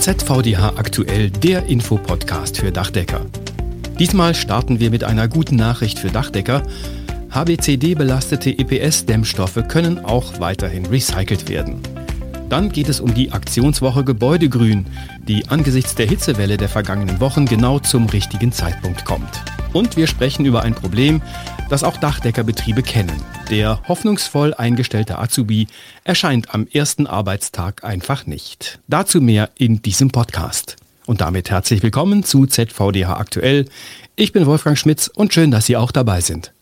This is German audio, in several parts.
ZVDH aktuell der Infopodcast für Dachdecker. Diesmal starten wir mit einer guten Nachricht für Dachdecker. HBCD-belastete EPS-Dämmstoffe können auch weiterhin recycelt werden. Dann geht es um die Aktionswoche Gebäudegrün, die angesichts der Hitzewelle der vergangenen Wochen genau zum richtigen Zeitpunkt kommt. Und wir sprechen über ein Problem, das auch Dachdeckerbetriebe kennen. Der hoffnungsvoll eingestellte Azubi erscheint am ersten Arbeitstag einfach nicht. Dazu mehr in diesem Podcast. Und damit herzlich willkommen zu ZVDH aktuell. Ich bin Wolfgang Schmitz und schön, dass Sie auch dabei sind.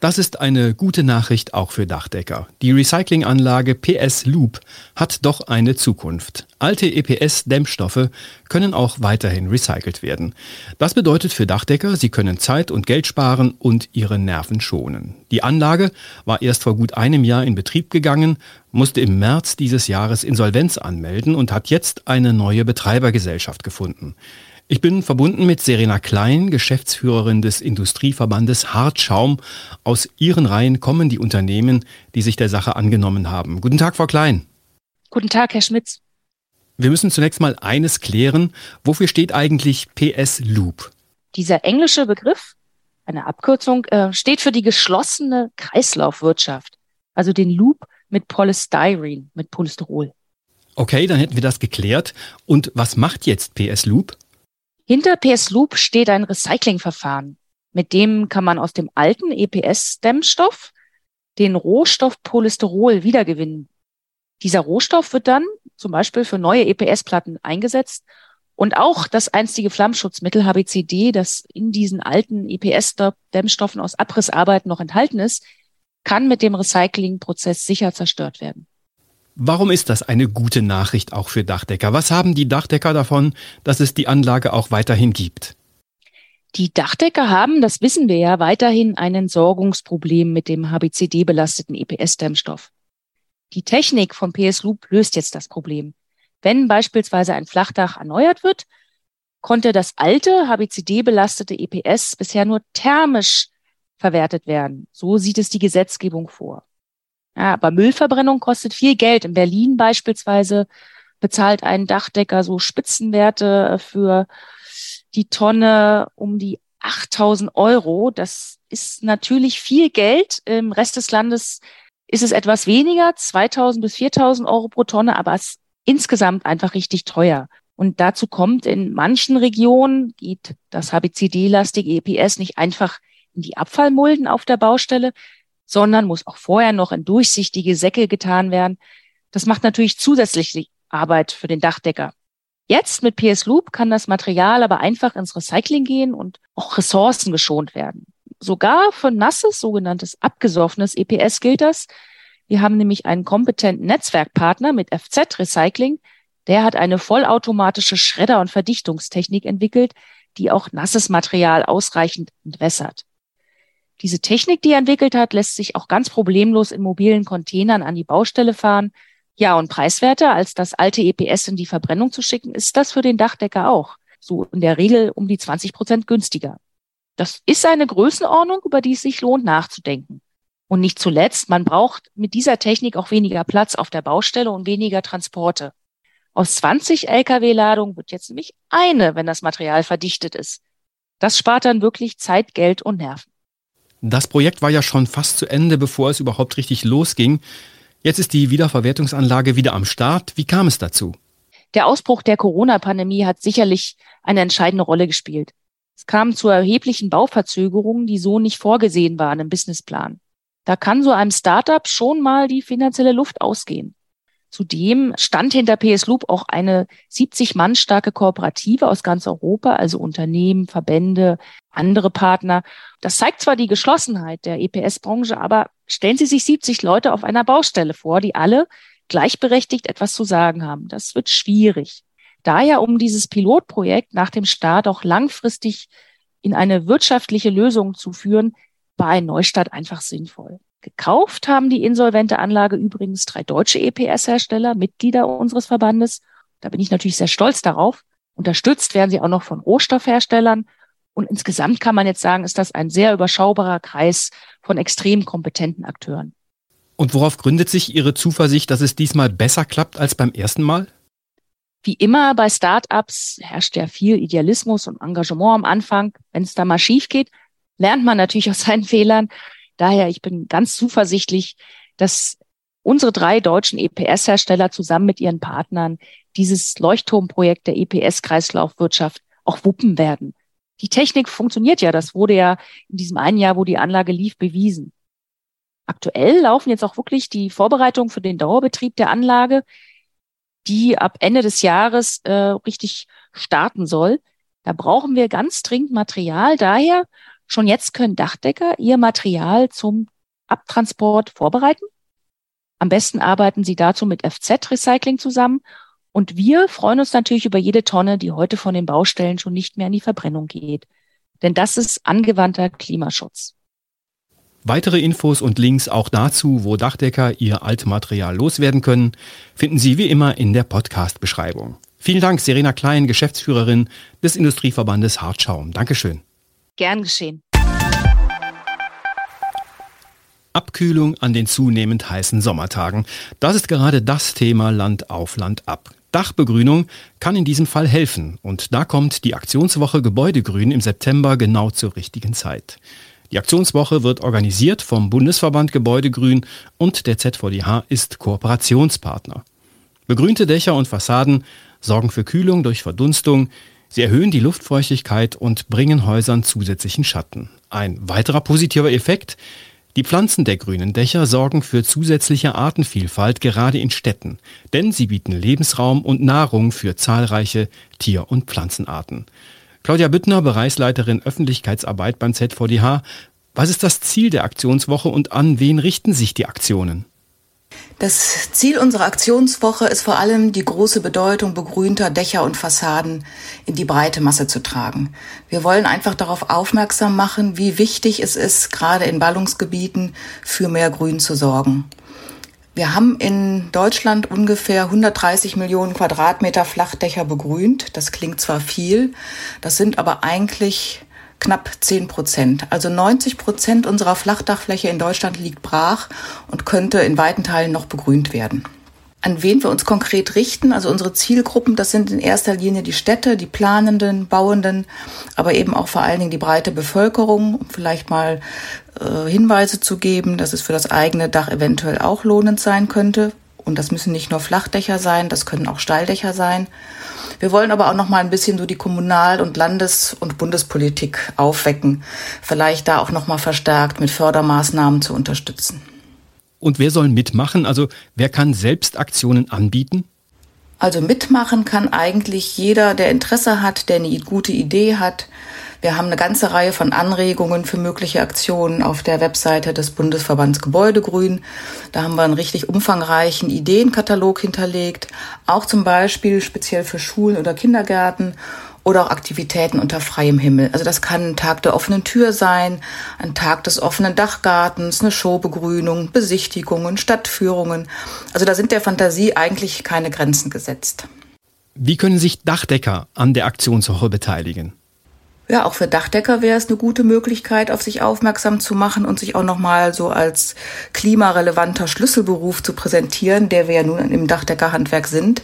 Das ist eine gute Nachricht auch für Dachdecker. Die Recyclinganlage PS Loop hat doch eine Zukunft. Alte EPS-Dämmstoffe können auch weiterhin recycelt werden. Das bedeutet für Dachdecker, sie können Zeit und Geld sparen und ihre Nerven schonen. Die Anlage war erst vor gut einem Jahr in Betrieb gegangen, musste im März dieses Jahres Insolvenz anmelden und hat jetzt eine neue Betreibergesellschaft gefunden. Ich bin verbunden mit Serena Klein, Geschäftsführerin des Industrieverbandes Hartschaum. Aus ihren Reihen kommen die Unternehmen, die sich der Sache angenommen haben. Guten Tag, Frau Klein. Guten Tag, Herr Schmitz. Wir müssen zunächst mal eines klären. Wofür steht eigentlich PS Loop? Dieser englische Begriff, eine Abkürzung, äh, steht für die geschlossene Kreislaufwirtschaft. Also den Loop mit Polystyrene, mit Polystyrol. Okay, dann hätten wir das geklärt. Und was macht jetzt PS Loop? Hinter PS Loop steht ein Recyclingverfahren. Mit dem kann man aus dem alten EPS-Dämmstoff den Rohstoff Polysterol wiedergewinnen. Dieser Rohstoff wird dann zum Beispiel für neue EPS-Platten eingesetzt und auch das einstige Flammschutzmittel HBCD, das in diesen alten EPS-Dämmstoffen aus Abrissarbeit noch enthalten ist, kann mit dem Recyclingprozess sicher zerstört werden. Warum ist das eine gute Nachricht auch für Dachdecker? Was haben die Dachdecker davon, dass es die Anlage auch weiterhin gibt? Die Dachdecker haben, das wissen wir ja, weiterhin ein Entsorgungsproblem mit dem HBCD-belasteten EPS-Dämmstoff. Die Technik von PS Loop löst jetzt das Problem. Wenn beispielsweise ein Flachdach erneuert wird, konnte das alte HBCD-belastete EPS bisher nur thermisch verwertet werden. So sieht es die Gesetzgebung vor. Ja, aber Müllverbrennung kostet viel Geld. In Berlin beispielsweise bezahlt ein Dachdecker so Spitzenwerte für die Tonne um die 8000 Euro. Das ist natürlich viel Geld. Im Rest des Landes ist es etwas weniger, 2000 bis 4000 Euro pro Tonne, aber es ist insgesamt einfach richtig teuer. Und dazu kommt, in manchen Regionen geht das HBCD-lastige EPS nicht einfach in die Abfallmulden auf der Baustelle, sondern muss auch vorher noch in durchsichtige Säcke getan werden. Das macht natürlich zusätzlich Arbeit für den Dachdecker. Jetzt mit PS Loop kann das Material aber einfach ins Recycling gehen und auch Ressourcen geschont werden. Sogar für nasses, sogenanntes abgesoffenes EPS gilt das. Wir haben nämlich einen kompetenten Netzwerkpartner mit FZ Recycling. Der hat eine vollautomatische Schredder- und Verdichtungstechnik entwickelt, die auch nasses Material ausreichend entwässert. Diese Technik, die er entwickelt hat, lässt sich auch ganz problemlos in mobilen Containern an die Baustelle fahren. Ja, und preiswerter als das alte EPS in die Verbrennung zu schicken, ist das für den Dachdecker auch. So in der Regel um die 20 Prozent günstiger. Das ist eine Größenordnung, über die es sich lohnt nachzudenken. Und nicht zuletzt, man braucht mit dieser Technik auch weniger Platz auf der Baustelle und weniger Transporte. Aus 20 Lkw-Ladungen wird jetzt nämlich eine, wenn das Material verdichtet ist. Das spart dann wirklich Zeit, Geld und Nerven. Das Projekt war ja schon fast zu Ende, bevor es überhaupt richtig losging. Jetzt ist die Wiederverwertungsanlage wieder am Start. Wie kam es dazu? Der Ausbruch der Corona-Pandemie hat sicherlich eine entscheidende Rolle gespielt. Es kam zu erheblichen Bauverzögerungen, die so nicht vorgesehen waren im Businessplan. Da kann so einem Startup schon mal die finanzielle Luft ausgehen. Zudem stand hinter PS Loop auch eine 70 Mann starke Kooperative aus ganz Europa, also Unternehmen, Verbände, andere Partner. Das zeigt zwar die Geschlossenheit der EPS-Branche, aber stellen Sie sich 70 Leute auf einer Baustelle vor, die alle gleichberechtigt etwas zu sagen haben. Das wird schwierig. Daher, um dieses Pilotprojekt nach dem Start auch langfristig in eine wirtschaftliche Lösung zu führen, war ein Neustart einfach sinnvoll. Gekauft haben die insolvente Anlage übrigens drei deutsche EPS-Hersteller, Mitglieder unseres Verbandes. Da bin ich natürlich sehr stolz darauf. Unterstützt werden sie auch noch von Rohstoffherstellern. Und insgesamt kann man jetzt sagen, ist das ein sehr überschaubarer Kreis von extrem kompetenten Akteuren. Und worauf gründet sich Ihre Zuversicht, dass es diesmal besser klappt als beim ersten Mal? Wie immer bei Startups herrscht ja viel Idealismus und Engagement am Anfang. Wenn es da mal schief geht, lernt man natürlich aus seinen Fehlern. Daher, ich bin ganz zuversichtlich, dass unsere drei deutschen EPS-Hersteller zusammen mit ihren Partnern dieses Leuchtturmprojekt der EPS-Kreislaufwirtschaft auch wuppen werden. Die Technik funktioniert ja. Das wurde ja in diesem einen Jahr, wo die Anlage lief, bewiesen. Aktuell laufen jetzt auch wirklich die Vorbereitungen für den Dauerbetrieb der Anlage, die ab Ende des Jahres äh, richtig starten soll. Da brauchen wir ganz dringend Material. Daher schon jetzt können Dachdecker ihr Material zum Abtransport vorbereiten. Am besten arbeiten sie dazu mit FZ-Recycling zusammen. Und wir freuen uns natürlich über jede Tonne, die heute von den Baustellen schon nicht mehr in die Verbrennung geht. Denn das ist angewandter Klimaschutz. Weitere Infos und Links auch dazu, wo Dachdecker ihr Altmaterial loswerden können, finden Sie wie immer in der Podcast-Beschreibung. Vielen Dank, Serena Klein, Geschäftsführerin des Industrieverbandes Hartschaum. Dankeschön. Gern geschehen. Abkühlung an den zunehmend heißen Sommertagen. Das ist gerade das Thema Land auf Land ab. Dachbegrünung kann in diesem Fall helfen und da kommt die Aktionswoche Gebäudegrün im September genau zur richtigen Zeit. Die Aktionswoche wird organisiert vom Bundesverband Gebäudegrün und der ZVDH ist Kooperationspartner. Begrünte Dächer und Fassaden sorgen für Kühlung durch Verdunstung, sie erhöhen die Luftfeuchtigkeit und bringen Häusern zusätzlichen Schatten. Ein weiterer positiver Effekt, die Pflanzen der grünen Dächer sorgen für zusätzliche Artenvielfalt gerade in Städten, denn sie bieten Lebensraum und Nahrung für zahlreiche Tier- und Pflanzenarten. Claudia Büttner, Bereichsleiterin Öffentlichkeitsarbeit beim ZVDH. Was ist das Ziel der Aktionswoche und an wen richten sich die Aktionen? Das Ziel unserer Aktionswoche ist vor allem die große Bedeutung begrünter Dächer und Fassaden in die breite Masse zu tragen. Wir wollen einfach darauf aufmerksam machen, wie wichtig es ist, gerade in Ballungsgebieten für mehr Grün zu sorgen. Wir haben in Deutschland ungefähr 130 Millionen Quadratmeter Flachdächer begrünt. Das klingt zwar viel, das sind aber eigentlich knapp 10 Prozent. Also 90 Prozent unserer Flachdachfläche in Deutschland liegt brach und könnte in weiten Teilen noch begrünt werden an wen wir uns konkret richten. Also unsere Zielgruppen, das sind in erster Linie die Städte, die Planenden, Bauenden, aber eben auch vor allen Dingen die breite Bevölkerung, um vielleicht mal äh, Hinweise zu geben, dass es für das eigene Dach eventuell auch lohnend sein könnte. Und das müssen nicht nur Flachdächer sein, das können auch Steildächer sein. Wir wollen aber auch noch mal ein bisschen so die Kommunal- und Landes- und Bundespolitik aufwecken, vielleicht da auch noch mal verstärkt mit Fördermaßnahmen zu unterstützen. Und wer soll mitmachen? Also wer kann selbst Aktionen anbieten? Also mitmachen kann eigentlich jeder, der Interesse hat, der eine gute Idee hat. Wir haben eine ganze Reihe von Anregungen für mögliche Aktionen auf der Webseite des Bundesverbands Gebäudegrün. Da haben wir einen richtig umfangreichen Ideenkatalog hinterlegt, auch zum Beispiel speziell für Schulen oder Kindergärten oder auch Aktivitäten unter freiem Himmel. Also das kann ein Tag der offenen Tür sein, ein Tag des offenen Dachgartens, eine Showbegrünung, Besichtigungen, Stadtführungen. Also da sind der Fantasie eigentlich keine Grenzen gesetzt. Wie können sich Dachdecker an der Aktionswoche beteiligen? Ja, auch für Dachdecker wäre es eine gute Möglichkeit, auf sich aufmerksam zu machen und sich auch nochmal so als klimarelevanter Schlüsselberuf zu präsentieren, der wir ja nun im Dachdeckerhandwerk sind.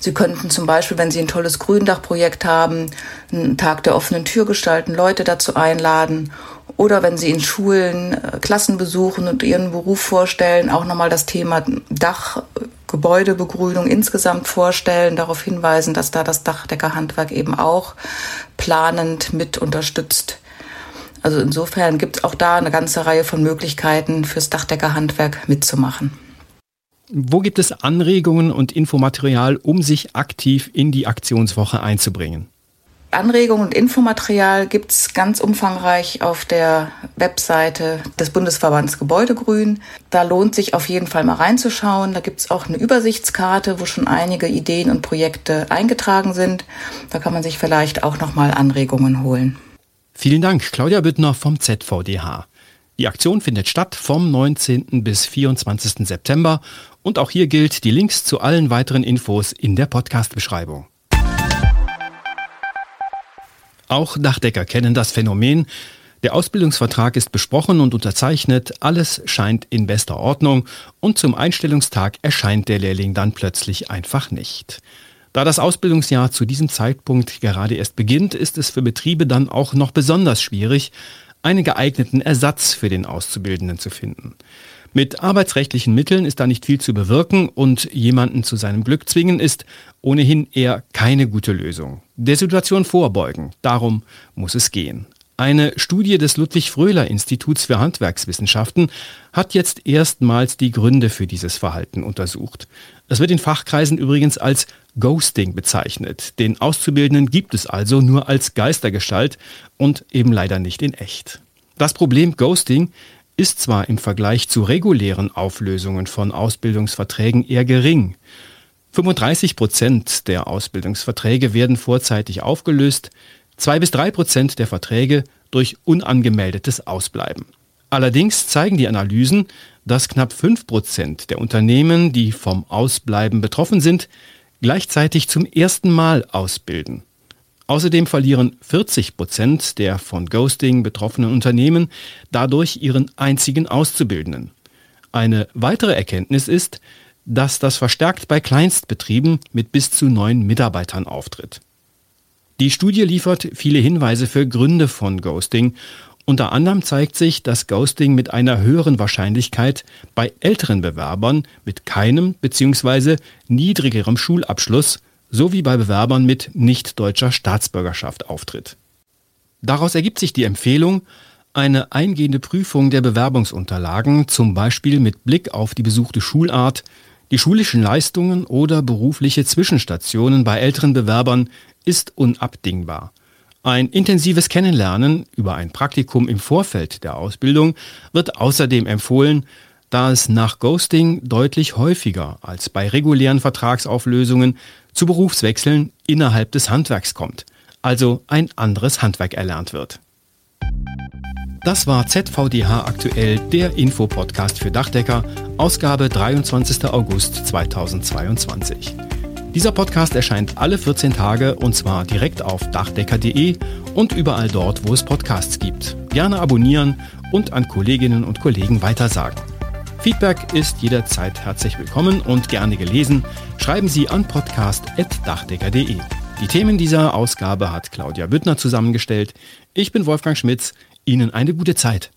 Sie könnten zum Beispiel, wenn Sie ein tolles Gründachprojekt haben, einen Tag der offenen Tür gestalten, Leute dazu einladen oder wenn Sie in Schulen äh, Klassen besuchen und Ihren Beruf vorstellen, auch nochmal das Thema Dach Gebäudebegrünung insgesamt vorstellen, darauf hinweisen, dass da das Dachdeckerhandwerk eben auch planend mit unterstützt. Also insofern gibt es auch da eine ganze Reihe von Möglichkeiten fürs Dachdeckerhandwerk mitzumachen. Wo gibt es Anregungen und Infomaterial, um sich aktiv in die Aktionswoche einzubringen? Anregungen und Infomaterial gibt es ganz umfangreich auf der Webseite des Bundesverbands Gebäudegrün. Da lohnt sich auf jeden Fall mal reinzuschauen. Da gibt es auch eine Übersichtskarte, wo schon einige Ideen und Projekte eingetragen sind. Da kann man sich vielleicht auch nochmal Anregungen holen. Vielen Dank, Claudia Büttner vom ZVDH. Die Aktion findet statt vom 19. bis 24. September und auch hier gilt die Links zu allen weiteren Infos in der Podcast-Beschreibung. Auch Dachdecker kennen das Phänomen. Der Ausbildungsvertrag ist besprochen und unterzeichnet, alles scheint in bester Ordnung und zum Einstellungstag erscheint der Lehrling dann plötzlich einfach nicht. Da das Ausbildungsjahr zu diesem Zeitpunkt gerade erst beginnt, ist es für Betriebe dann auch noch besonders schwierig, einen geeigneten Ersatz für den Auszubildenden zu finden. Mit arbeitsrechtlichen Mitteln ist da nicht viel zu bewirken und jemanden zu seinem Glück zwingen ist ohnehin eher keine gute Lösung. Der Situation vorbeugen, darum muss es gehen. Eine Studie des Ludwig-Fröhler-Instituts für Handwerkswissenschaften hat jetzt erstmals die Gründe für dieses Verhalten untersucht. Es wird in Fachkreisen übrigens als Ghosting bezeichnet. Den Auszubildenden gibt es also nur als Geistergestalt und eben leider nicht in echt. Das Problem Ghosting ist zwar im Vergleich zu regulären Auflösungen von Ausbildungsverträgen eher gering. 35 Prozent der Ausbildungsverträge werden vorzeitig aufgelöst, Zwei bis drei Prozent der Verträge durch unangemeldetes Ausbleiben. Allerdings zeigen die Analysen, dass knapp fünf Prozent der Unternehmen, die vom Ausbleiben betroffen sind, gleichzeitig zum ersten Mal ausbilden. Außerdem verlieren 40 Prozent der von Ghosting betroffenen Unternehmen dadurch ihren einzigen Auszubildenden. Eine weitere Erkenntnis ist, dass das verstärkt bei Kleinstbetrieben mit bis zu neun Mitarbeitern auftritt. Die Studie liefert viele Hinweise für Gründe von Ghosting. Unter anderem zeigt sich, dass Ghosting mit einer höheren Wahrscheinlichkeit bei älteren Bewerbern mit keinem bzw. niedrigerem Schulabschluss sowie bei Bewerbern mit nicht deutscher Staatsbürgerschaft auftritt. Daraus ergibt sich die Empfehlung, eine eingehende Prüfung der Bewerbungsunterlagen, zum Beispiel mit Blick auf die besuchte Schulart, die schulischen Leistungen oder berufliche Zwischenstationen bei älteren Bewerbern ist unabdingbar. Ein intensives Kennenlernen über ein Praktikum im Vorfeld der Ausbildung wird außerdem empfohlen, da es nach Ghosting deutlich häufiger als bei regulären Vertragsauflösungen zu Berufswechseln innerhalb des Handwerks kommt, also ein anderes Handwerk erlernt wird. Das war ZVDH aktuell, der Infopodcast für Dachdecker, Ausgabe 23. August 2022. Dieser Podcast erscheint alle 14 Tage und zwar direkt auf dachdecker.de und überall dort, wo es Podcasts gibt. Gerne abonnieren und an Kolleginnen und Kollegen weitersagen. Feedback ist jederzeit herzlich willkommen und gerne gelesen. Schreiben Sie an podcast.dachdecker.de. Die Themen dieser Ausgabe hat Claudia Büttner zusammengestellt. Ich bin Wolfgang Schmitz. Ihnen eine gute Zeit.